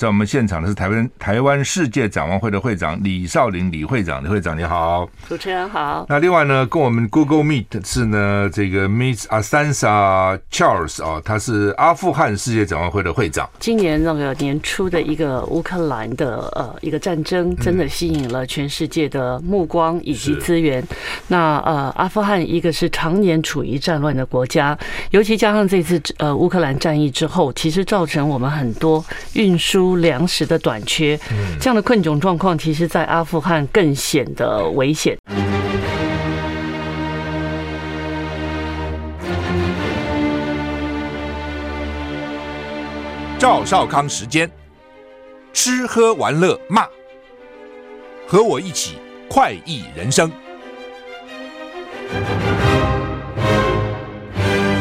在我们现场的是台湾台湾世界展望会的会长李少林李会长，李会长你好，主持人好。那另外呢，跟我们 Google Meet 是呢这个 Miss Asansa Charles 啊，他是阿富汗世界展望会的会长。今年那个年初的一个乌克兰的呃一个战争，真的吸引了全世界的目光以及资源。那呃阿富汗一个是常年处于战乱的国家，尤其加上这次呃乌克兰战役之后，其实造成我们很多运输。粮食的短缺，这样的困窘状况，其实，在阿富汗更显得危险。赵少康时间，吃喝玩乐骂，和我一起快意人生。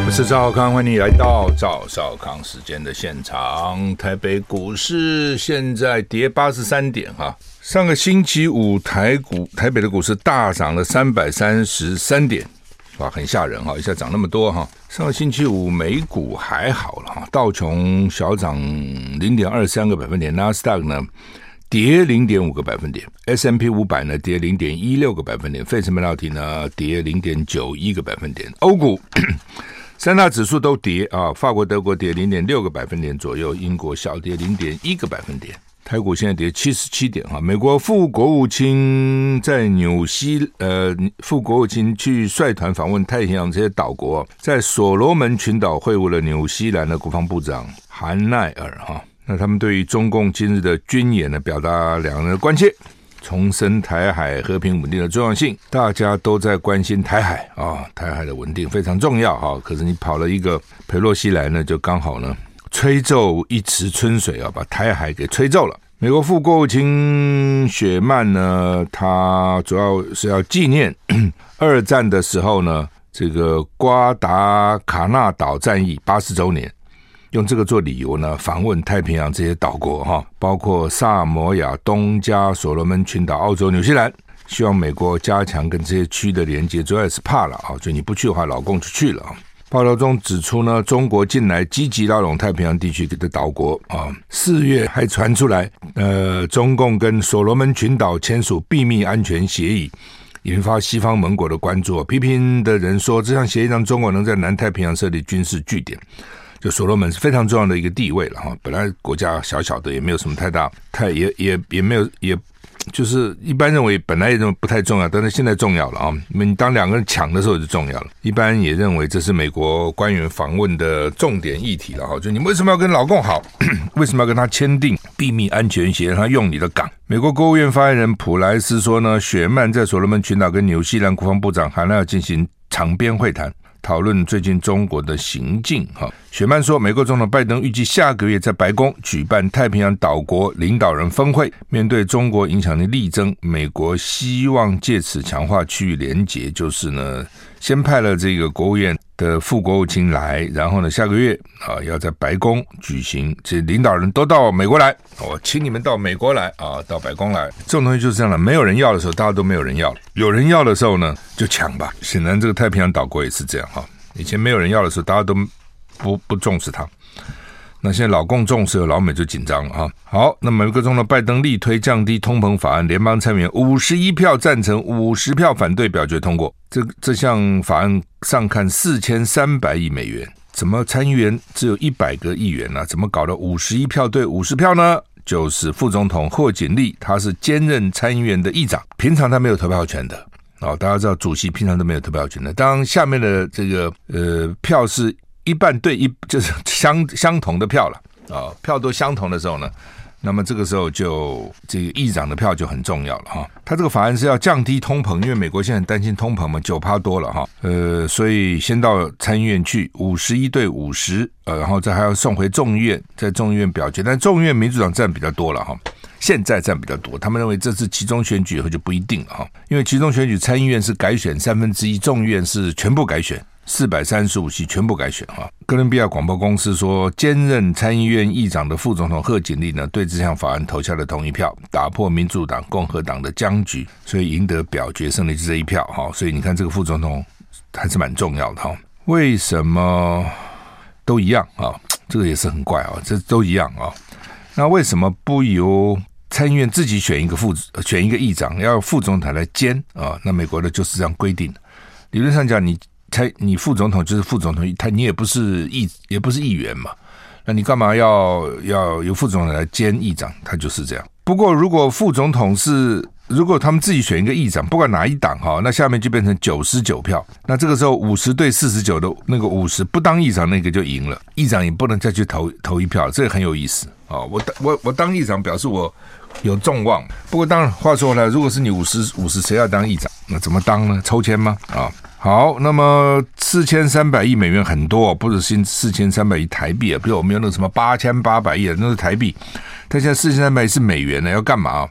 我是赵少康，欢迎你来到赵少康时间的现场。台北股市现在跌八十三点哈，上个星期五台股台北的股市大涨了三百三十三点，哇，很吓人哈，一下涨那么多哈。上个星期五美股还好了哈，道琼小涨零点二三个百分点，纳斯达克呢跌零点五个百分点，S M P 五百呢跌零点一六个百分点，费城半导体呢跌零点九一个百分点，欧股。三大指数都跌啊，法国、德国跌零点六个百分点左右，英国小跌零点一个百分点。台股现在跌七十七点哈。美国副国务卿在纽西，呃，副国务卿去率团访问太平洋这些岛国，在所罗门群岛会晤了纽西兰的国防部长韩奈尔哈。那他们对于中共今日的军演呢，表达两人的关切。重申台海和平稳定的重要性，大家都在关心台海啊，台海的稳定非常重要哈。可是你跑了一个裴洛西来呢，就刚好呢，吹皱一池春水啊，把台海给吹皱了。美国副国务卿雪曼呢，他主要是要纪念二战的时候呢，这个瓜达卡纳岛战役八十周年。用这个做理由呢，访问太平洋这些岛国哈，包括萨摩亚、东加、所罗门群岛、澳洲、纽西兰，希望美国加强跟这些区的连接，主要也是怕了啊，就你不去的话，老共就去了啊。报道中指出呢，中国近来积极拉拢太平洋地区的岛国啊，四月还传出来，呃，中共跟所罗门群岛签署秘密安全协议，引发西方盟国的关注。批评的人说，这项协议让中国能在南太平洋设立军事据点。就所罗门是非常重要的一个地位了哈，本来国家小小的，也没有什么太大，太也也也没有，也就是一般认为本来也认为不太重要，但是现在重要了啊！你当两个人抢的时候就重要了。一般也认为这是美国官员访问的重点议题了哈，就你为什么要跟老共好？为什么要跟他签订秘密安全协议，让他用你的港？美国国务院发言人普莱斯说呢，雪曼在所罗门群岛跟纽西兰国防部长还要进行长边会谈。讨论最近中国的行径，哈，雪曼说，美国总统拜登预计下个月在白宫举办太平洋岛国领导人峰会。面对中国影响力力争，美国希望借此强化区域联结，就是呢，先派了这个国务院的副国务卿来，然后呢，下个月啊要在白宫举行，这领导人都到美国来，我请你们到美国来啊，到白宫来。这种东西就是这样的，没有人要的时候，大家都没有人要了；有人要的时候呢，就抢吧。显然，这个太平洋岛国也是这样哈。以前没有人要的时候，大家都不不重视它。那现在老共重视，老美就紧张了哈。好，那美国总统拜登力推降低通膨法案，联邦参议员五十一票赞成，五十票反对，表决通过。这这项法案上看四千三百亿美元，怎么参议员只有一百个议员呢、怎么搞了五十一票对五十票呢？就是副总统霍锦丽，他是兼任参议员的议长，平常他没有投票权的。哦，大家知道主席平常都没有投票权的。当下面的这个呃票是一半对一，就是 相相同的票了啊、票都相同的时候呢，那么这个时候就这个议长的票就很重要了哈。他这个法案是要降低通膨，因为美国现在很担心通膨嘛，九趴多了哈。呃，所以先到参议院去，五十一对五十，呃，然后再还要送回众议院，在众议院表决，但众议院民主党占比较多了哈。现在占比较多，他们认为这次集中选举以后就不一定了哈，因为集中选举参议院是改选三分之一，众议院是全部改选，四百三十五席全部改选哈。哥伦比亚广播公司说，兼任参议院议长的副总统贺锦丽呢，对这项法案投下了同意票，打破民主党、共和党的僵局，所以赢得表决胜利是这一票哈。所以你看这个副总统还是蛮重要的哈。为什么都一样啊？这个也是很怪啊，这都一样啊。那为什么不由参议院自己选一个副选一个议长，要副总统来兼啊？那美国的就是这样规定的。理论上讲，你他你副总统就是副总统，他你也不是议也不是议员嘛，那你干嘛要要由副总统来兼议长？他就是这样。不过如果副总统是如果他们自己选一个议长，不管哪一党哈，那下面就变成九十九票。那这个时候五十对四十九的那个五十不当议长那个就赢了，议长也不能再去投投一票，这个很有意思啊！我我我当议长表示我有众望。不过当然话说回来，如果是你五十五十谁要当议长，那怎么当呢？抽签吗？啊，好，那么四千三百亿美元很多，不是新四千三百亿台币啊，不是我们有那个什么八千八百亿，那是台币。但现在四千三百亿是美元呢，要干嘛？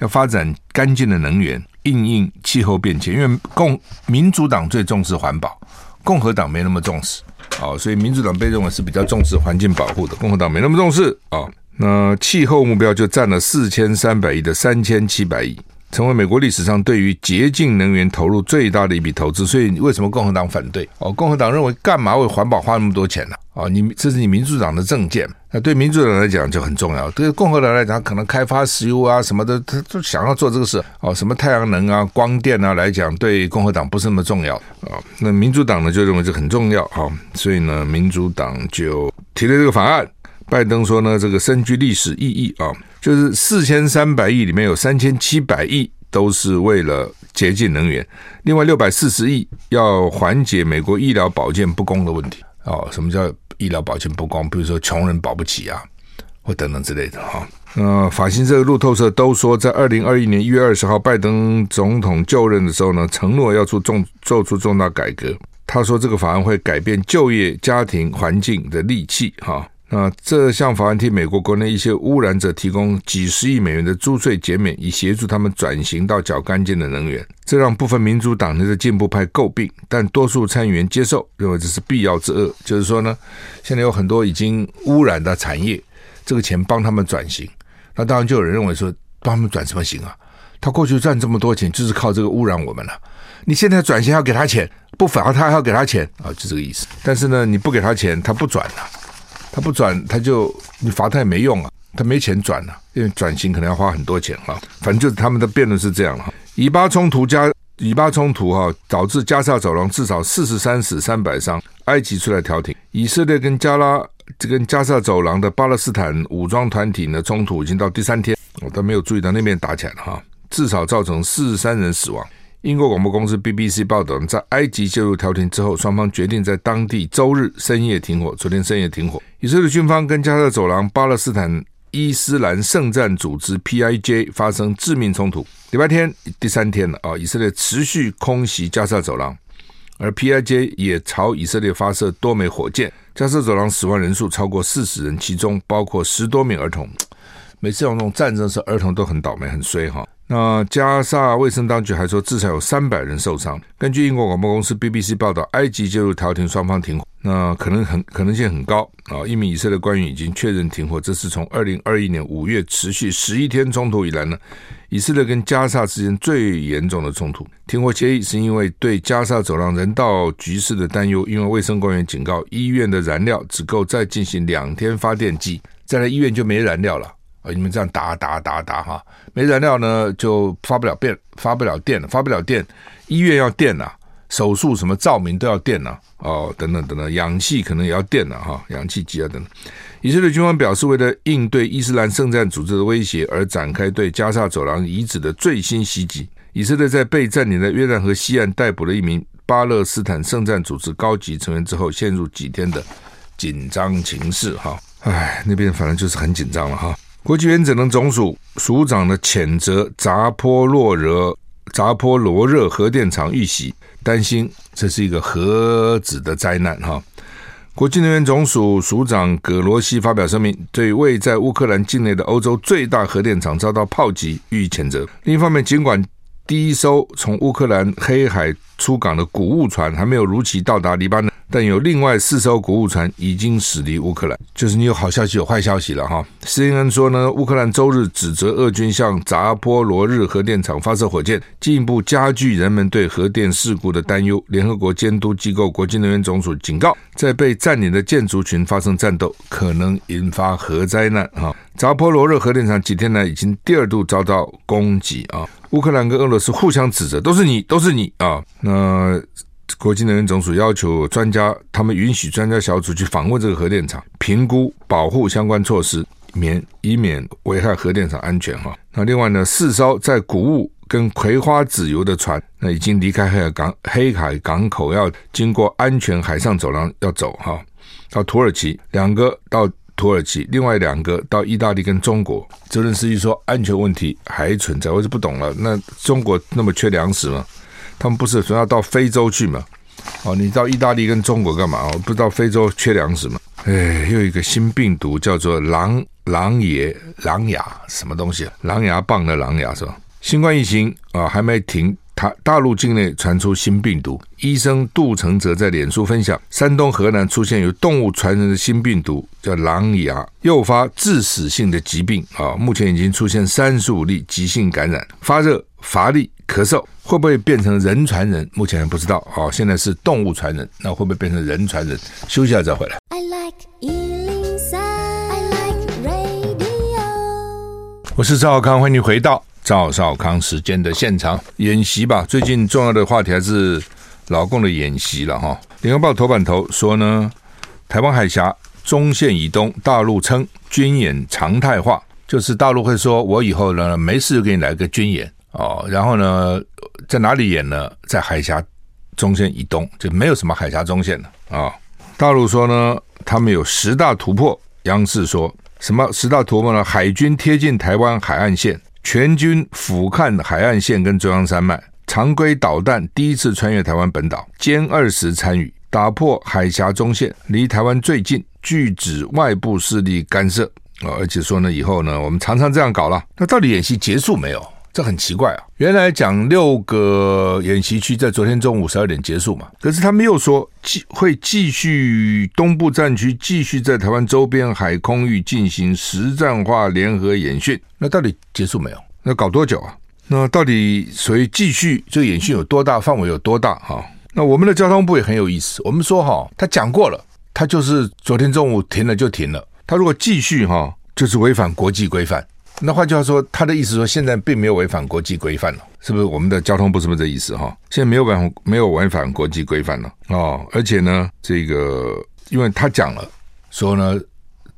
要发展干净的能源，应应气候变迁。因为共民主党最重视环保，共和党没那么重视，哦，所以民主党被认为是比较重视环境保护的，共和党没那么重视，哦，那气候目标就占了四千三百亿的三千七百亿。成为美国历史上对于洁净能源投入最大的一笔投资，所以为什么共和党反对？哦，共和党认为干嘛为环保花那么多钱呢？哦，你这是你民主党的政见，那对民主党来讲就很重要。对共和党来讲，可能开发石油啊什么的，他都想要做这个事。哦，什么太阳能啊、光电啊来讲，对共和党不是那么重要啊。那民主党呢就认为这很重要啊，所以呢，民主党就提了这个法案。拜登说呢，这个深具历史意义啊。就是四千三百亿里面有三千七百亿都是为了洁净能源，另外六百四十亿要缓解美国医疗保健不公的问题。哦，什么叫医疗保健不公？比如说穷人保不起啊，或等等之类的哈。呃，法新社、路透社都说，在二零二一年一月二十号，拜登总统就任的时候呢，承诺要做重做出重大改革。他说，这个法案会改变就业、家庭环境的利器哈。那这项法案替美国国内一些污染者提供几十亿美元的租税减免，以协助他们转型到较干净的能源。这让部分民主党内的进步派诟病，但多数参议员接受，认为这是必要之恶。就是说呢，现在有很多已经污染的产业，这个钱帮他们转型。那当然就有人认为说，帮他们转什么型啊？他过去赚这么多钱，就是靠这个污染我们了。你现在转型要给他钱，不罚他还要给他钱啊，就这个意思。但是呢，你不给他钱，他不转了。他不转，他就你罚他也没用啊，他没钱转了，因为转型可能要花很多钱哈。反正就是他们的辩论是这样哈。以巴冲突加以巴冲突哈，导致加萨走廊至少四十三死三百伤，埃及出来调停。以色列跟加拉这跟加萨走廊的巴勒斯坦武装团体呢冲突已经到第三天，我都没有注意到那边打起来了哈，至少造成四十三人死亡。英国广播公司 BBC 报道，在埃及介入调停之后，双方决定在当地周日深夜停火。昨天深夜停火，以色列军方跟加萨走廊巴勒斯坦伊斯兰圣战组织 PIJ 发生致命冲突。礼拜天第三天了啊！以色列持续空袭加萨走廊，而 PIJ 也朝以色列发射多枚火箭。加萨走廊死亡人数超过四十人，其中包括十多名儿童。每次有这种战争时，儿童都很倒霉，很衰哈。那加萨卫生当局还说，至少有三百人受伤。根据英国广播公司 BBC 报道，埃及介入调停，双方停火。那可能很可能性很高啊！一名以色列官员已经确认停火，这是从二零二一年五月持续十一天冲突以来呢，以色列跟加萨之间最严重的冲突。停火协议是因为对加萨走廊人道局势的担忧，因为卫生官员警告，医院的燃料只够再进行两天发电机，再来医院就没燃料了。啊，你们这样打打打打哈，没燃料呢，就发不了电，发不了电了，发不了电，医院要电呐、手术什么照明都要电呐、哦，等等等等，氧气可能也要电了、哈，氧气机啊等等。以色列军方表示，为了应对伊斯兰圣战组织的威胁，而展开对加沙走廊遗址的最新袭击。以色列在被占领的约旦河西岸逮捕了一名巴勒斯坦圣战组织高级成员之后，陷入几天的紧张情势哈。唉，那边反正就是很紧张了哈。国际原子能总署署长的谴责扎波洛热扎波罗热核电厂遇袭，担心这是一个核子的灾难哈。国际能源总署署长葛罗西发表声明，对位在乌克兰境内的欧洲最大核电厂遭到炮击予以谴责。另一方面，尽管第一艘从乌克兰黑海出港的谷物船还没有如期到达黎巴嫩。但有另外四艘谷物船已经驶离乌克兰，就是你有好消息有坏消息了哈。CNN 说呢，乌克兰周日指责俄军向扎波罗日核电厂发射火箭，进一步加剧人们对核电事故的担忧。联合国监督机构国际能源总署警告，在被占领的建筑群发生战斗，可能引发核灾难啊。扎波罗热核电厂几天来已经第二度遭到攻击啊。乌克兰跟俄罗斯互相指责，都是你，都是你啊。那。国际能源总署要求专家，他们允许专家小组去访问这个核电厂，评估保护相关措施，免以免危害核电厂安全哈。那另外呢，四艘载谷物跟葵花籽油的船，那已经离开黑海港，黑海港口要经过安全海上走廊要走哈，到土耳其，两个到土耳其，另外两个到意大利跟中国。泽连斯基说安全问题还存在，我是不懂了。那中国那么缺粮食吗？他们不是说要到非洲去吗？哦，你到意大利跟中国干嘛？哦，不知道非洲缺粮食吗？哎，又一个新病毒叫做狼狼爷狼牙什么东西？狼牙棒的狼牙是吧？新冠疫情啊还没停，他大陆境内传出新病毒。医生杜成泽在脸书分享，山东、河南出现有动物传人的新病毒，叫狼牙，诱发致死性的疾病啊！目前已经出现三十五例急性感染，发热、乏力。咳嗽会不会变成人传人？目前还不知道。啊，现在是动物传人，那会不会变成人传人？休息一下再回来。I like 103, I like radio。我是赵少康，欢迎你回到赵少康时间的现场。演习吧，最近重要的话题还是老共的演习了哈。联合报头版头说呢，台湾海峡中线以东，大陆称军演常态化，就是大陆会说，我以后呢没事就给你来个军演。哦，然后呢，在哪里演呢？在海峡中线以东，就没有什么海峡中线了啊、大陆说呢，他们有十大突破。央视说什么十大突破呢？海军贴近台湾海岸线，全军俯瞰海岸线跟中央山脉，常规导弹第一次穿越台湾本岛，歼二十参与打破海峡中线，离台湾最近，拒止外部势力干涉啊、而且说呢，以后呢，我们常常这样搞了。那到底演习结束没有？这很奇怪啊！原来讲六个演习区在昨天中午十二点结束嘛，可是他们又说继会继续东部战区继续在台湾周边海空域进行实战化联合演训。那到底结束没有？那搞多久啊？那到底所以继续这个演训有多大？范围有多大？哈，那我们的交通部也很有意思，我们说哈，他讲过了，他就是昨天中午停了就停了。他如果继续哈，就是违反国际规范。那换句话说，他的意思说，现在并没有违反国际规范了，是不是？我们的交通部是不是这意思哈？现在没有违反没有违反国际规范了哦，而且呢，这个因为他讲了，说呢，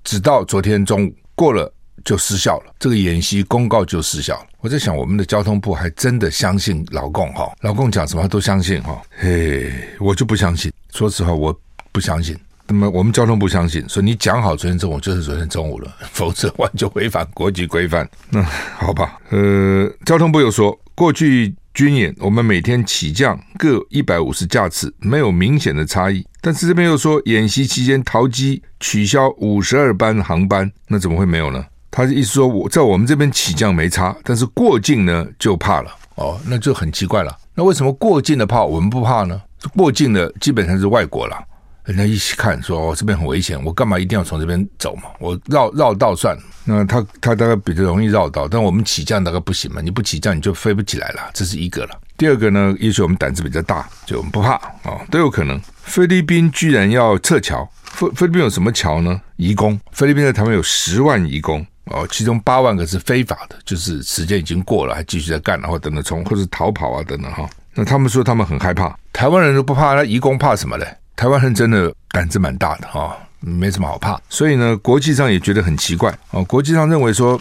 直到昨天中午过了就失效了，这个演习公告就失效了。我在想，我们的交通部还真的相信老共哈？老共讲什么都相信哈？嘿，我就不相信，说实话，我不相信。那么我们交通部相信，说你讲好昨天中午就是昨天中午了，否则完全违反国际规范。那 好吧，呃，交通部又说，过去军演我们每天起降各一百五十架次，没有明显的差异。但是这边又说，演习期间桃机取消五十二班航班，那怎么会没有呢？他的意思说，我在我们这边起降没差，但是过境呢就怕了。哦，那就很奇怪了。那为什么过境的怕我们不怕呢？过境的基本上是外国了。人家一起看，说哦，这边很危险，我干嘛一定要从这边走嘛？我绕绕道算了。那他他大概比较容易绕道，但我们起降大概不行嘛？你不起降你就飞不起来了，这是一个了。第二个呢，也许我们胆子比较大，就我们不怕啊、都有可能。菲律宾居然要撤侨，菲菲律宾有什么侨呢？移工，菲律宾在台湾有十万移工哦，其中八万个是非法的，就是时间已经过了还继续在干，然后等等从或者逃跑啊等等哈。那他们说他们很害怕，台湾人都不怕，那移工怕什么嘞？台湾人真的胆子蛮大的哈，没什么好怕，所以呢，国际上也觉得很奇怪啊。国际上认为说，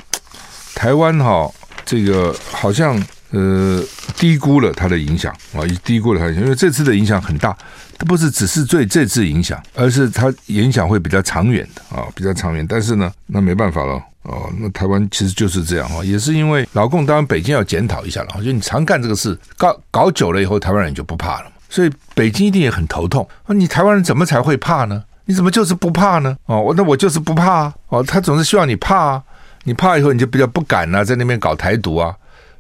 台湾哈这个好像呃低估了它的影响啊，低估了它的影响，因为这次的影响很大，它不是只是对这次影响，而是它影响会比较长远的啊，比较长远。但是呢，那没办法了哦，那台湾其实就是这样啊，也是因为老共当然北京要检讨一下了，就你常干这个事，搞搞久了以后，台湾人就不怕了。所以北京一定也很头痛。你台湾人怎么才会怕呢？你怎么就是不怕呢？哦，我那我就是不怕啊。哦，他总是希望你怕啊。你怕以后你就比较不敢啊，在那边搞台独啊。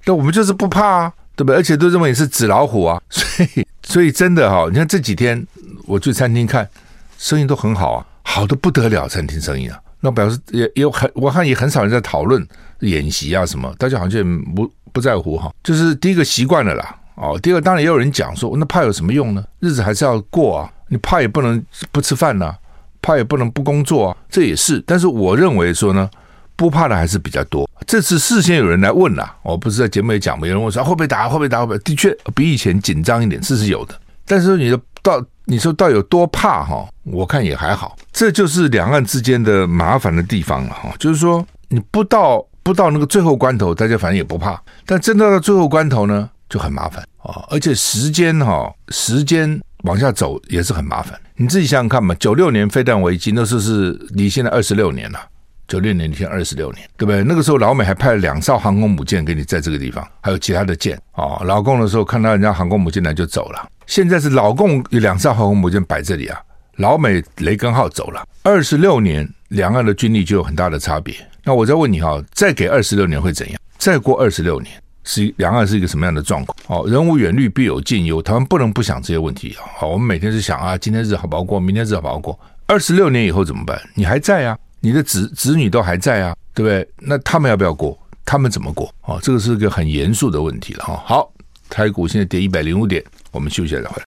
那我们就是不怕啊，对不对？而且都认为你是纸老虎啊。所以所以真的哈，你看这几天我去餐厅看，生意都很好啊，好的不得了，餐厅生意啊。那表示也也有很，我看也很少人在讨论演习啊什么，大家好像也不不在乎哈。就是第一个习惯了啦，哦，第二当然也有人讲说，那怕有什么用呢？日子还是要过啊，你怕也不能不吃饭呐、怕也不能不工作啊，这也是。但是我认为说呢，不怕的还是比较多。这次事先有人来问啦，我不是在节目里讲吗？有人问说会不会打，会不会打？会不会？的确比以前紧张一点，这是有的。但是你的到。你说到有多怕哈？我看也还好，这就是两岸之间的麻烦的地方了哈。就是说你不到不到那个最后关头，大家反正也不怕，但真到了最后关头呢，就很麻烦啊。而且时间哈，时间往下走也是很麻烦。你自己想想看嘛，九六年飞弹危机那时候是离现在二十六年了，九六年离现在二十六年，对不对？那个时候老美还派了两艘航空母舰给你在这个地方，还有其他的舰啊。老共的时候看到人家航空母舰来就走了。现在是老共有两艘航空母舰摆这里啊，老美雷根号走了，二十六年两岸的军力就有很大的差别。那我再问你哈，再给二十六年会怎样？再过二十六年是两岸是一个什么样的状况？哦，人无远虑必有近忧，台湾不能不想这些问题啊。好，我们每天是想啊，今天日子好不好过，明天日子好不好过？二十六年以后怎么办？你还在啊，你的子子女都还在啊，对不对？那他们要不要过？他们怎么过？哦，这个是一个很严肃的问题了哈。好，台股现在跌一百零五点。我们休息一下再回来。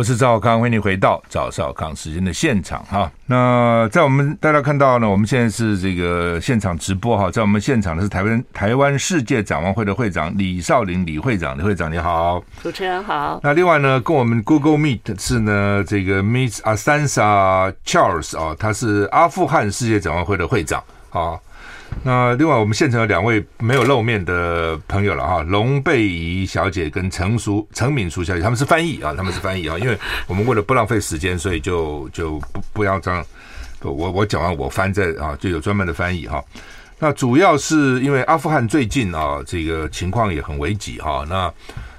我是赵少康，欢迎你回到赵少康时间的现场哈。那在我们大家看到呢，我们现在是这个现场直播哈，在我们现场的是台湾台湾世界展望会的会长李少林李会长，李会长你好，主持人好。那另外呢，跟我们 Google Meet 是呢这个 Miss Asansa Charles 啊，他是阿富汗世界展望会的会长啊。那另外，我们现场有两位没有露面的朋友了哈，龙贝怡小姐跟陈淑陈敏淑小姐，他们是翻译啊，他们是翻译啊，因为我们为了不浪费时间，所以就就不不要这样，我我讲完我翻在啊，就有专门的翻译哈。那主要是因为阿富汗最近啊，这个情况也很危急哈。那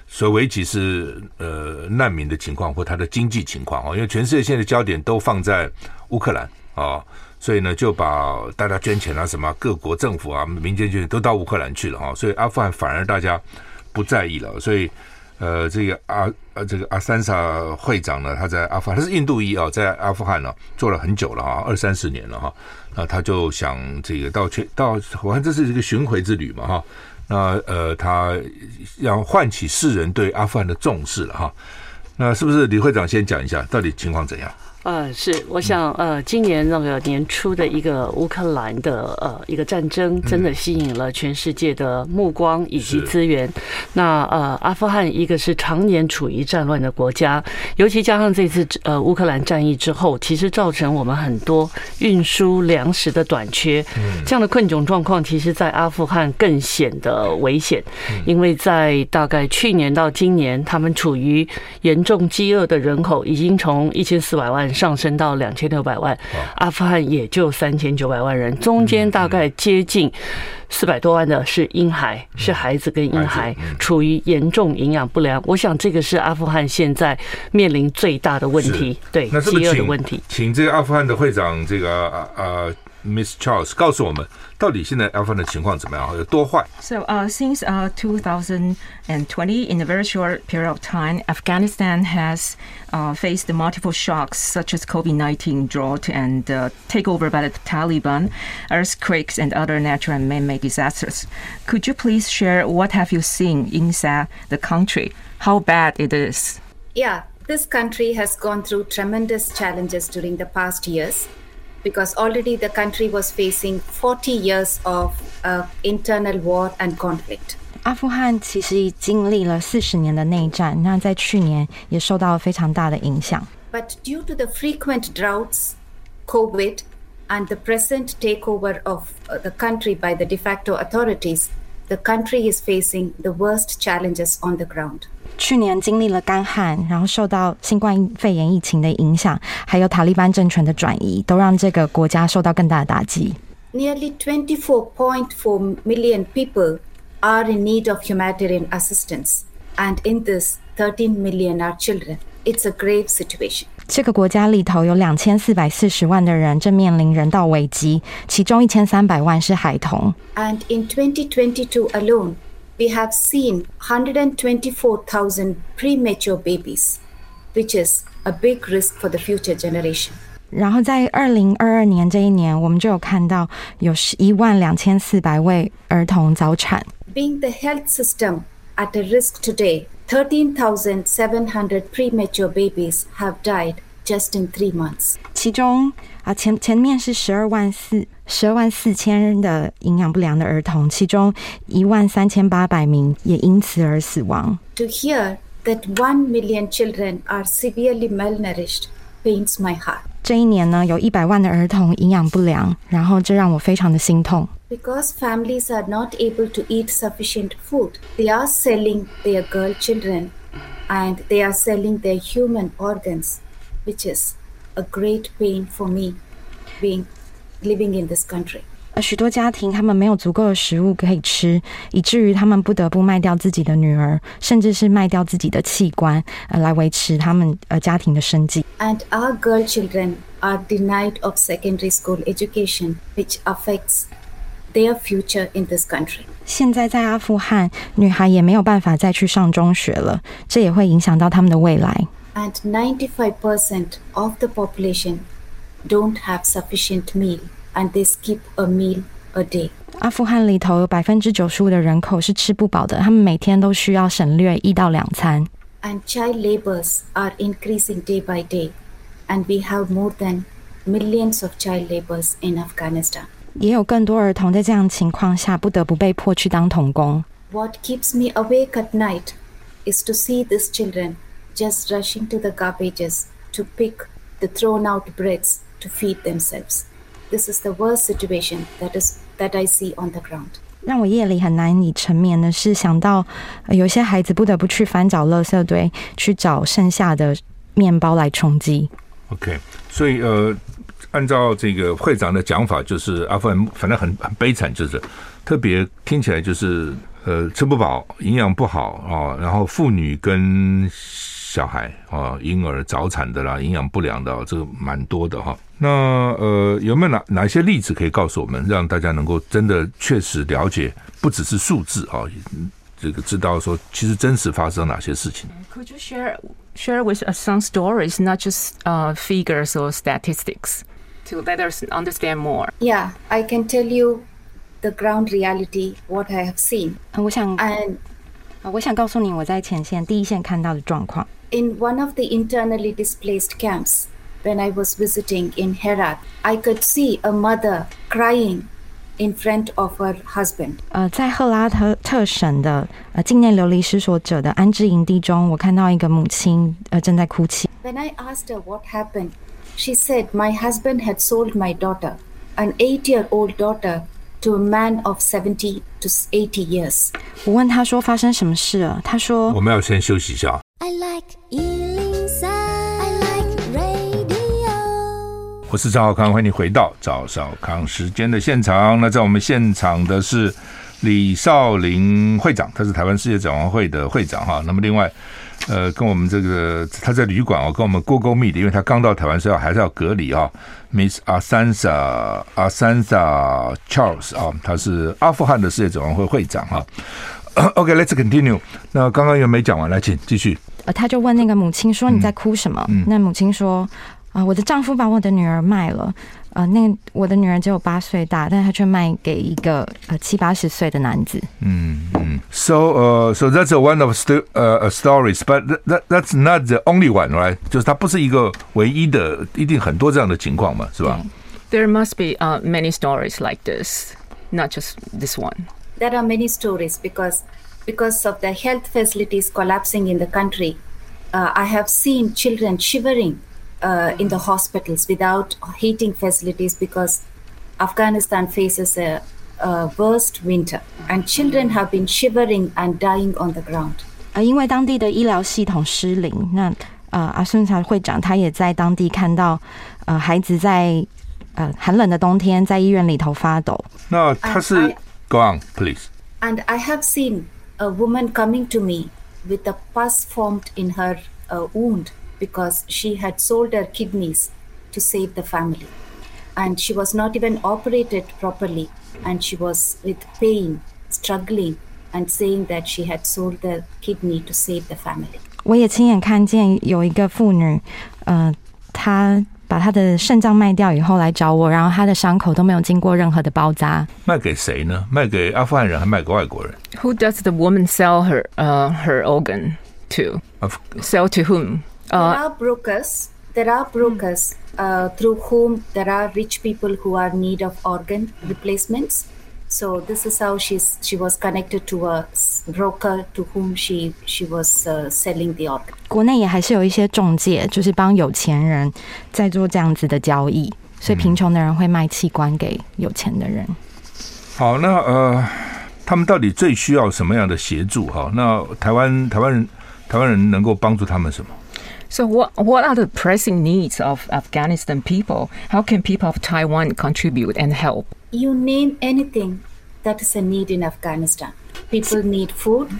所谓危急是呃难民的情况或他的经济情况啊，因为全世界现在焦点都放在乌克兰啊。所以呢，就把大家捐钱啊，什么各国政府啊、民间捐都到乌克兰去了哈。所以阿富汗反而大家不在意了。所以，呃，这个阿呃这个阿三萨会长呢，他在阿富汗，他是印度裔啊，在阿富汗呢做了很久了哈，二三十年了哈。那他就想这个到去到，我看这是一个巡回之旅嘛哈。那呃，他要唤起世人对阿富汗的重视了哈。那是不是李会长先讲一下，到底情况怎样？呃，是，我想，呃，今年那个年初的一个乌克兰的呃一个战争，真的吸引了全世界的目光以及资源。那呃，阿富汗一个是常年处于战乱的国家，尤其加上这次呃乌克兰战役之后，其实造成我们很多运输粮食的短缺，这样的困窘状况，其实在阿富汗更显得危险，因为在大概去年到今年，他们处于严重饥饿的人口已经从一千四百万。上升到两千六百万，阿富汗也就三千九百万人，中间大概接近四百多万的是婴孩，是孩子跟婴孩处于严重营养不良。我想这个是阿富汗现在面临最大的问题，对饥饿的问题。请这个阿富汗的会长，这个呃。Miss Charles，告诉我们到底现在阿富汗的情况怎么样？有多坏？So, uh, since uh 2020, in a very short period of time, Afghanistan has uh faced multiple shocks such as COVID-19, drought, and uh takeover by the Taliban, earthquakes, and other natural and man-made disasters. Could you please share what have you seen inside the country? How bad it is? Yeah, this country has gone through tremendous challenges during the past years. Because already the country was facing forty years of internal war and conflict. 阿富汗其实已经历了四十年的内战，那在去年也受到了非常大的影响。But due to the frequent droughts, COVID, and the present takeover of the country by the de facto authorities, the country is facing the worst challenges on the ground. 去年经历了干旱，然后受到新冠肺炎疫情的影响，还有塔利班政权的转移，都让这个国家受到更大的打击。Nearly 24.4 million people are in need of humanitarian assistance, and in this, 13 million are children. It's a grave situation. 这个国家里头有两千四百四十万的人正面临人道危机，其中一千三百万是孩童。And in 2022 alone, we have seen 124,000 premature babies, which is a big risk for the future generation. 然后在二零二二年这一年，我们就有看到有一万两千四百位儿童早产。Being the health system at a risk today, 13,700 premature babies have died just in three months. 其中啊，前前面是十二万四十二万四千的营养不良的儿童，其中一万三千八百名也因此而死亡。To hear that one million children are severely malnourished pains my heart. 这一年呢，有一百万的儿童营养不良，然后这让我非常的心痛。Because families are not able to eat sufficient food, they are selling their girl children and they are selling their human organs, which is a great pain for me being living in this country. 而许多家庭他们没有足够的食物可以吃，以至于他们不得不卖掉自己的女儿，甚至是卖掉自己的器官，呃，来维持他们呃家庭的生计。And our girl children are denied of secondary school education, which affects their future in this country. 现在在阿富汗，女孩也没有办法再去上中学了，这也会影响到他们的未来。And 95% of the population don't have sufficient meal. And they skip a meal a day. 阿富汗里头有百分之九十五的人口是吃不饱的，他们每天都需要省略一到两餐。And child labors are increasing day by day, and we have more than millions of child labors in Afghanistan. 也有更多儿童在这样情况下不得不被迫去当童工。What keeps me awake at night is to see these children just rushing to the garbages to pick the thrown out breads to feed themselves. This is the worst situation that is that I see on the ground. 让我夜里很难以沉眠的是想到，呃，有些孩子不得不去翻找垃圾堆，去找剩下的面包来充饥。OK，所以呃，按照这个会长的讲法，就是阿富汗反正很很悲惨，就是特别听起来就是呃吃不饱，营养不好啊，然后妇女跟小孩啊，婴儿早产的啦，营养不良的，这个蛮多的哈。那呃，有没有哪哪些例子可以告诉我们，让大家能够真的确实了解，不只是数字啊，这个知道说其实真实发生哪些事情？Could you share share with us some stories, not just uh figures or statistics, to let us understand more? Yeah, I can tell you the ground reality, what I have seen. 我想，嗯，我想告诉你我在前线第一线看到的状况。In one of the internally displaced camps, when I was visiting in Herat, I could see a mother crying in front of her husband. 呃，在赫拉特特省的呃境内流离失所者的安置营地中，我看到一个母亲呃正在哭泣。When I asked her what happened, she said my husband had sold my daughter, an eight-year-old daughter, to a man of seventy to eighty years. 我问她说发生什么事了？她说我们要先休息一下。 I like 103, I like radio. 我是赵少康，欢迎你回到赵少康时间的现场。那在我们现场的是李少林会长，他是台湾世界展望会的会长哈。那么另外，呃，跟我们这个他在旅馆哦，跟我们 Google Meet，因为他刚到台湾，所以还是要隔离啊。Miss Asansa Asansa Charles 啊，他是阿富汗的世界展望会会长哈。OK，Let's continue。那刚刚又没讲完，来，请继续。呃，他就问那个母亲说：“你在哭什么？”嗯嗯、那母亲说：“啊、呃，我的丈夫把我的女儿卖了。呃，那个我的女儿只有八岁大，但他却卖给一个呃七八十岁的男子。嗯”嗯嗯。So，呃、uh,，So that's a one of st 呃、uh, stories，but that that's not the only one，right？就是它不是一个唯一的，一定很多这样的情况嘛，是吧？There must be uh many stories like this, not just this one. There are many stories because. Because of the health facilities collapsing in the country, uh, I have seen children shivering uh, in the hospitals without heating facilities because Afghanistan faces a, a worst winter, and children have been shivering and dying on the ground. 呃，因为当地的医疗系统失灵，那呃阿顺才会长他也在当地看到呃孩子在呃寒冷的冬天在医院里头发抖。那他是 Go on, please. And I have seen a woman coming to me with a pus formed in her uh, wound because she had sold her kidneys to save the family. And she was not even operated properly, and she was with pain, struggling, and saying that she had sold the kidney to save the family. 我也亲眼看见有一个妇女，呃，她 把她的肾脏卖掉以后来找我，然后她的伤口都没有经过任何的包扎。卖给谁呢？卖给阿富汗人，还卖给外国人？ Who does the woman sell her uh, her organ to? Of- Sell to whom? there Uh, are brokers. There are brokers uh, through whom there are rich people who are in need of organ replacements. So this is how she's she was connected to a broker to whom she she was uh, selling the organ. 国内也还是有一些中介，就是帮有钱人在做这样子的交易，所以贫穷的人会卖器官给有钱的人。好，那呃，他们到底最需要什么样的协助？哈，那台湾台湾人台湾人能够帮助他们什么？So what what are the pressing needs of Afghanistan people? How can people of Taiwan contribute and help? You name anything that is a need in Afghanistan. People need food,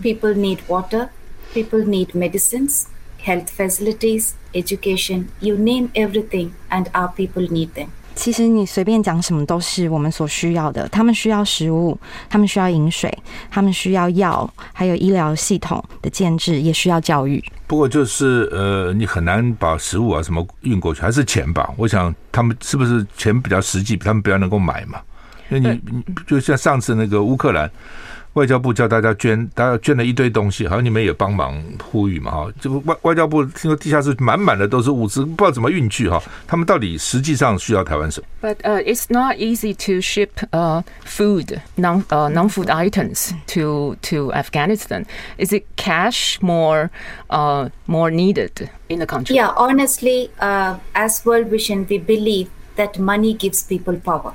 people need water, people need medicines, health facilities, education. You name everything, and our people need them. 其实你随便讲什么都是我们所需要的。他们需要食物，他们需要饮水，他们需要药，还有医疗系统的建制，也需要教育。不过就是呃，你很难把食物啊什么运过去，还是钱吧？我想他们是不是钱比较实际，他们比较能够买嘛？因为你你就像上次那个乌克兰。外交部叫大家捐，大家捐了一堆东西，好像你们也帮忙呼吁嘛，哈，这个外外交部听说地下室满满的都是物资，不知道怎么运去哈。他们到底实际上需要台湾什么？ But uh, it's not easy to ship uh, food, non uh, non food items to to Afghanistan. Is it cash more uh, more needed in the country? Yeah, honestly, uh, as World Vision, we believe that money gives people power.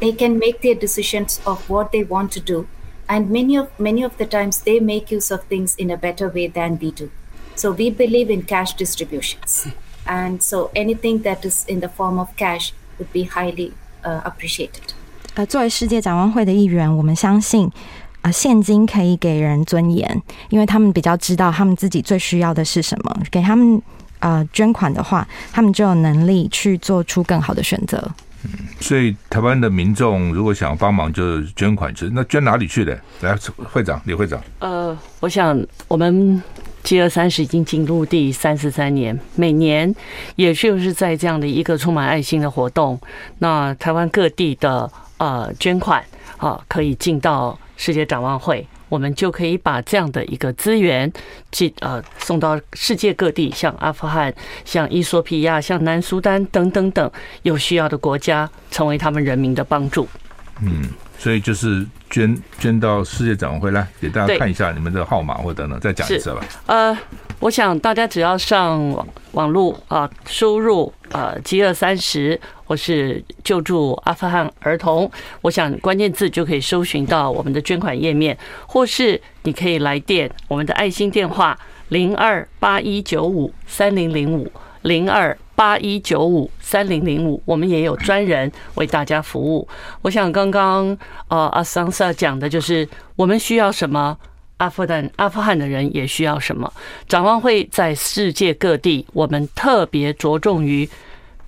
They can make their decisions of what they want to do, and many of many of the times they make use of things in a better way than we do. So we believe in cash distributions, and so anything that is in the form of cash would be highly uh, appreciated. 呃，作为世界展望会的一员，我们相信，呃，现金可以给人尊严，因为他们比较知道他们自己最需要的是什么。给他们呃捐款的话，他们就有能力去做出更好的选择。 所以台湾的民众如果想帮忙，就捐款去。那捐哪里去的？来，会长李会长。呃，我想我们饥饿三十已经进入第三十三年，每年也就是在这样的一个充满爱心的活动，那台湾各地的呃捐款啊，可以进到世界展望会。我们就可以把这样的一个资源寄呃送到世界各地，像阿富汗、像伊索比亚、像南苏丹等等等有需要的国家，成为他们人民的帮助。嗯，所以就是捐捐到世界展望会来，给大家看一下你们的号码或等等，再讲一次吧。呃，我想大家只要上网网络啊，输入呃“饥饿三十”或是救助阿富汗儿童，我想关键字就可以搜寻到我们的捐款页面，或是你可以来电我们的爱心电话零二八一九五三零零五零二八一九五三零零五，我们也有专人为大家服务。我想刚刚呃阿桑萨讲的就是我们需要什么。阿富汗阿富汗的人也需要什么？展望会在世界各地，我们特别着重于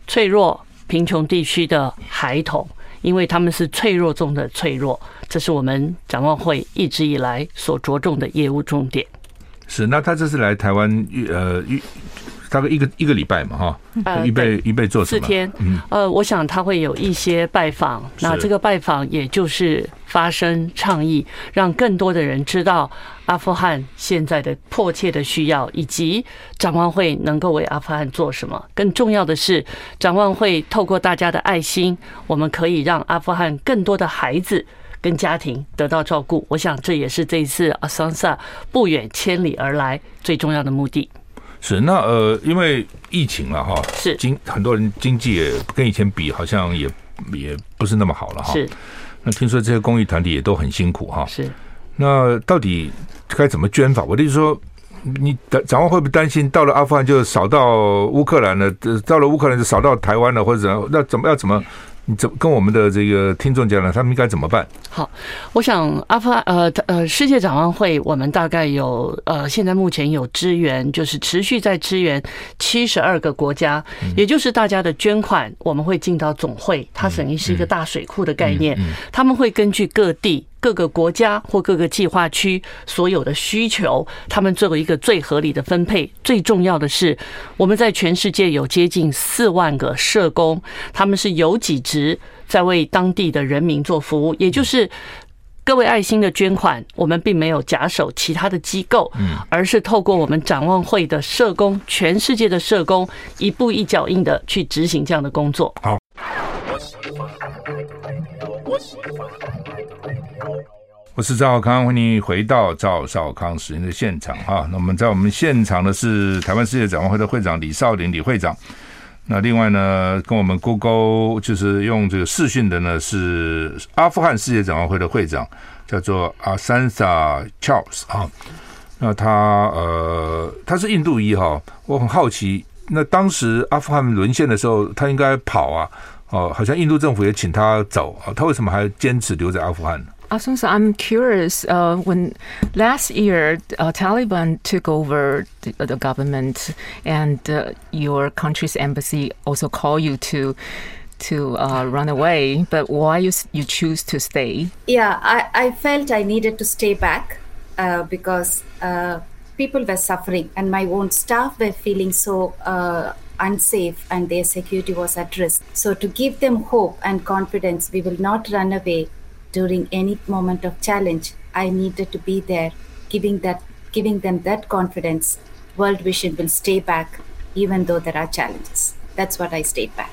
脆弱、贫穷地区的孩童，因为他们是脆弱中的脆弱，这是我们展望会一直以来所着重的业务重点。是，那他这次来台湾预呃预大概一个一个礼拜嘛哈，预备预备做什么？四天，呃，我想他会有一些拜访，那这个拜访也就是发声倡议，让更多的人知道阿富汗现在的迫切的需要，以及展望会能够为阿富汗做什么。更重要的是，展望会透过大家的爱心，我们可以让阿富汗更多的孩子跟家庭得到照顾。我想这也是这一次阿桑萨不远千里而来最重要的目的。是，那呃，因为疫情了哈，是经很多人经济也跟以前比，好像也也不是那么好了哈。是，那听说这些公益团体也都很辛苦哈。是，那到底该怎么捐法？我的意思说，你展望会不会担心到了阿富汗就少到乌克兰了？到了乌克兰就少到台湾了，或者那怎么要怎么你怎么跟我们的这个听众讲了？他们应该怎么办？好，我想阿富汗呃呃世界展望会，我们大概有呃现在目前有支援，就是持续在支援七十二个国家，也就是大家的捐款，我们会进到总会，它等于是一个大水库的概念，他们会根据各地。各个国家或各个计划区所有的需求，他们作为一个最合理的分配。最重要的是，我们在全世界有接近四万个社工，他们是有几职，在为当地的人民做服务。也就是各位爱心的捐款，我们并没有假手其他的机构，而是透过我们展望会的社工，全世界的社工，一步一脚印的去执行这样的工作。好。我是赵少康，欢迎回到赵少康时间的现场哈。那我们在我们现场的是台湾世界展望会的会长李少林李会长。那另外呢，跟我们 Google 就是用这个视讯的呢是阿富汗世界展望会的会长，叫做 Asantha Charles 啊。那他呃他是印度裔哈，我很好奇，那当时阿富汗沦陷的时候，他应该跑啊，哦，好像印度政府也请他走啊，他为什么还坚持留在阿富汗 so I'm curious. Uh, when last year uh, Taliban took over the, the government, and uh, your country's embassy also called you to to uh, run away, but why you you choose to stay? Yeah, I, I felt I needed to stay back uh, because uh, people were suffering, and my own staff were feeling so unsafe, and their security was at risk. So to give them hope and confidence, we will not run away during any moment of challenge, I needed to be there, giving that giving them that confidence. World Vision will stay back, even though there are challenges. That's what I stayed back.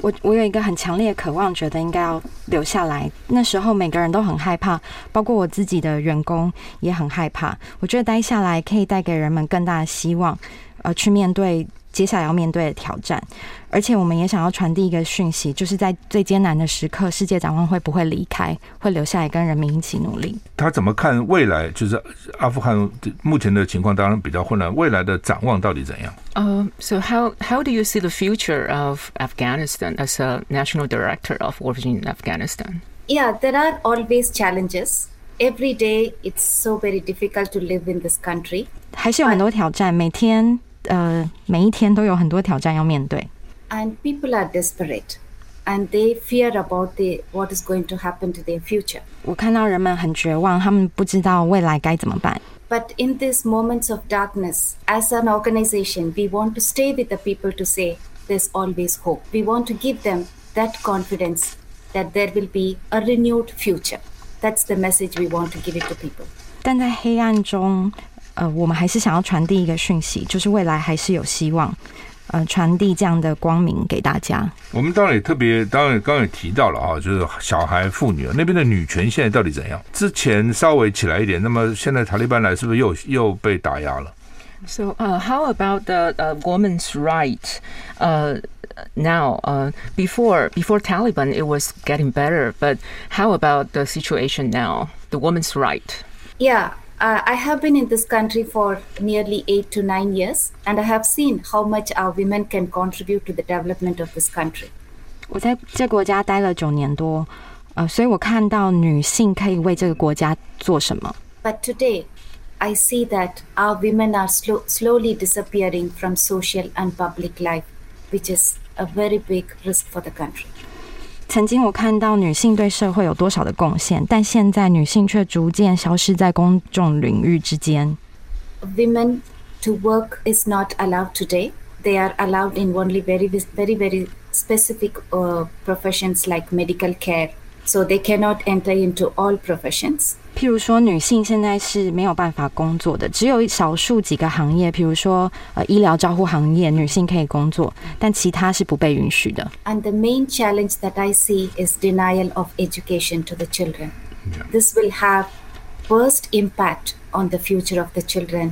我我有一个很强烈的渴望，觉得应该要留下来。那时候每个人都很害怕，包括我自己的员工也很害怕。我觉得待下来可以带给人们更大的希望，呃，去面对。 接下来要面对的挑战，而且我们也想要传递一个讯息，就是在最艰难的时刻，世界展望会不会离开，会留下来跟人民一起努力。他怎么看未来？就是阿富汗目前的情况当然比较混乱，未来的展望到底怎样？呃、uh,，So how how do you see the future of Afghanistan as a national director of World Vision in Afghanistan? Yeah, there are always challenges. Every day, it's so very difficult to live in this country. 还是有很多挑战，每天。呃，每一天都有很多挑战要面对。And people are desperate, and they fear about the what is going to happen to their future. 我看到人们很绝望，他们不知道未来该怎么办。But in these moments of darkness, as an organization, we want to stay with the people to say there's always hope. We want to give them that confidence that there will be a renewed future. That's the message we want to give it to people. 但在黑暗中。 呃，我们还是想要传递一个讯息，就是未来还是有希望。呃，传递这样的光明给大家。我们当然也特别，当然刚刚也提到了啊，就是小孩、妇女那边的女权现在到底怎样？之前稍微起来一点，那么现在塔利班来，是不是又又被打压了？So, uh, how about the uh, woman's right? Uh, now, uh, before before Taliban, it was getting better, but how about the situation now? The woman's right? Yeah. Uh, I have been in this country for nearly eight to nine years, and I have seen how much our women can contribute to the development of this country. 我在这国家待了九年多，呃，所以我看到女性可以为这个国家做什么。But today, I see that our women are slow, slowly disappearing from social and public life, which is a very big risk for the country. 曾经我看到女性对社会有多少的贡献，但现在女性却逐渐消失在公众领域之间。Women to work is not allowed today. They are allowed in only very, very, very specific uh, professions like medical care. So they cannot enter into all professions. 譬如说，女性现在是没有办法工作的，只有少数几个行业，譬如说，呃，医疗照护行业，女性可以工作，但其他是不被允许的。And the main challenge that I see is denial of education to the children. This will have worst impact on the future of the children.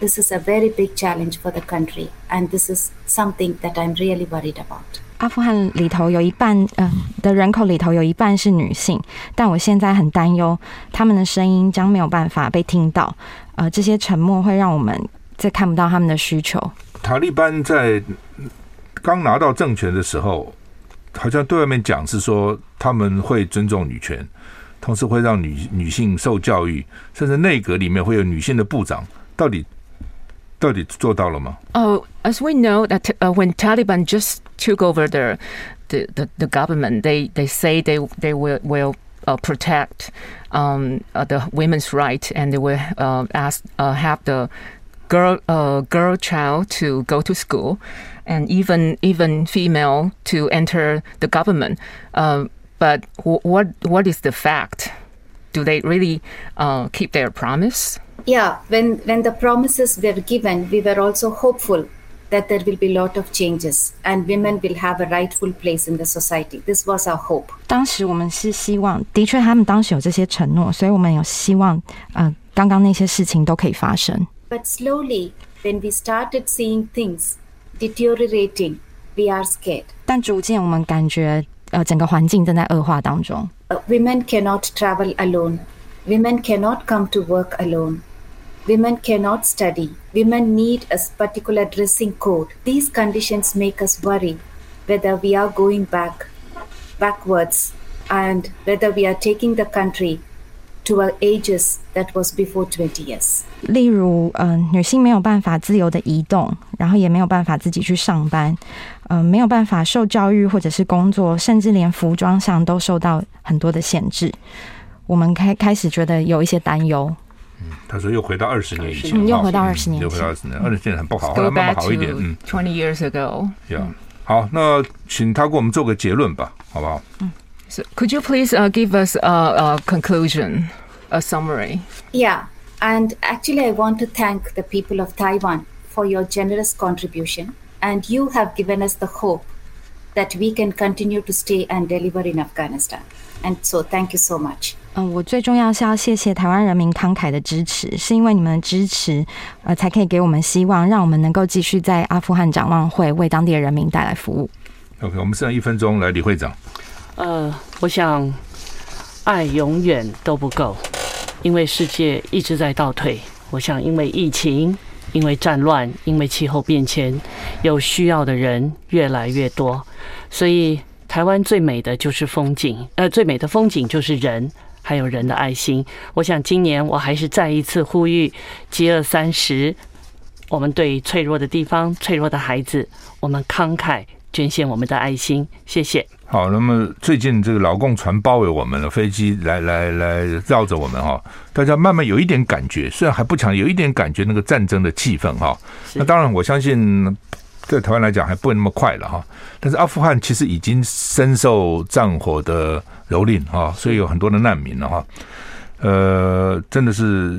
This is a very big challenge for the country, and this is something that I'm really worried about. 阿富汗里头有一半呃的人口里头有一半是女性，但我现在很担忧，他们的声音将没有办法被听到。呃，这些沉默会让我们再看不到他们的需求。塔利班在刚拿到政权的时候，好像对外面讲是说他们会尊重女权，同时会让女女性受教育，甚至内阁里面会有女性的部长。到底到底做到了吗？哦、uh,，as we know that、uh, when Taliban just took over the the the, the government, they they say they they will will uh, protect um uh, the women's right and they will uh, ask uh, have the girl uh, girl child to go to school and even even female to enter the government. Uh, but what what is the fact? Do they really uh, keep their promise? Yeah, when, when the promises were given, we were also hopeful that there will be a lot of changes and women will have a rightful place in the society. This was our hope. 当时我们是希望，的确他们当时有这些承诺，所以我们有希望，呃，刚刚那些事情都可以发生。But slowly, when we started seeing things deteriorating, we are scared. 但逐渐我们感觉，呃，整个环境正在恶化当中。Uh, women cannot travel alone. Women cannot come to work alone. Women cannot study. Women need a particular dressing code. These conditions make us worry whether we are going back, backwards, and whether we are taking the country to our ages that was before 20 years. 例如，嗯、呃，女性没有办法自由的移动，然后也没有办法自己去上班，嗯、呃，没有办法受教育或者是工作，甚至连服装上都受到很多的限制。我们开开始觉得有一些担忧。 他说：“又回到二十年以前，嗯，又回到二十年，又回到二十年，二十年很不好，后来慢慢好一点。嗯，twenty years ago。Yeah，好，那请他给我们做个结论吧，好不好？嗯，So could you please uh give us a a conclusion, a summary? Yeah, and actually, I want to thank the people of Taiwan for your generous contribution, and you have given us the hope that we can continue to stay and deliver in Afghanistan. And so, thank you so much. 嗯，我最重要是要谢谢台湾人民慷慨的支持，是因为你们的支持，呃，才可以给我们希望，让我们能够继续在阿富汗展望会为当地的人民带来服务。OK，我们剩下一分钟，来李会长。呃，我想爱永远都不够，因为世界一直在倒退。我想，因为疫情，因为战乱，因为气候变迁，有需要的人越来越多，所以台湾最美的就是风景，呃，最美的风景就是人。还有人的爱心，我想今年我还是再一次呼吁，饥饿三十，我们对脆弱的地方、脆弱的孩子，我们慷慨捐献我们的爱心。谢谢。好，那么最近这个劳共船包围我们了，飞机来来来绕着我们哈，大家慢慢有一点感觉，虽然还不强，有一点感觉那个战争的气氛哈。那当然，我相信。对台湾来讲还不会那么快了哈，但是阿富汗其实已经深受战火的蹂躏哈，所以有很多的难民了哈。呃，真的是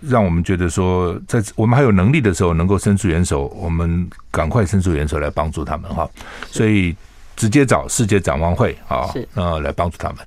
让我们觉得说，在我们还有能力的时候，能够伸出援手，我们赶快伸出援手来帮助他们哈。所以直接找世界展望会啊，呃，来帮助他们。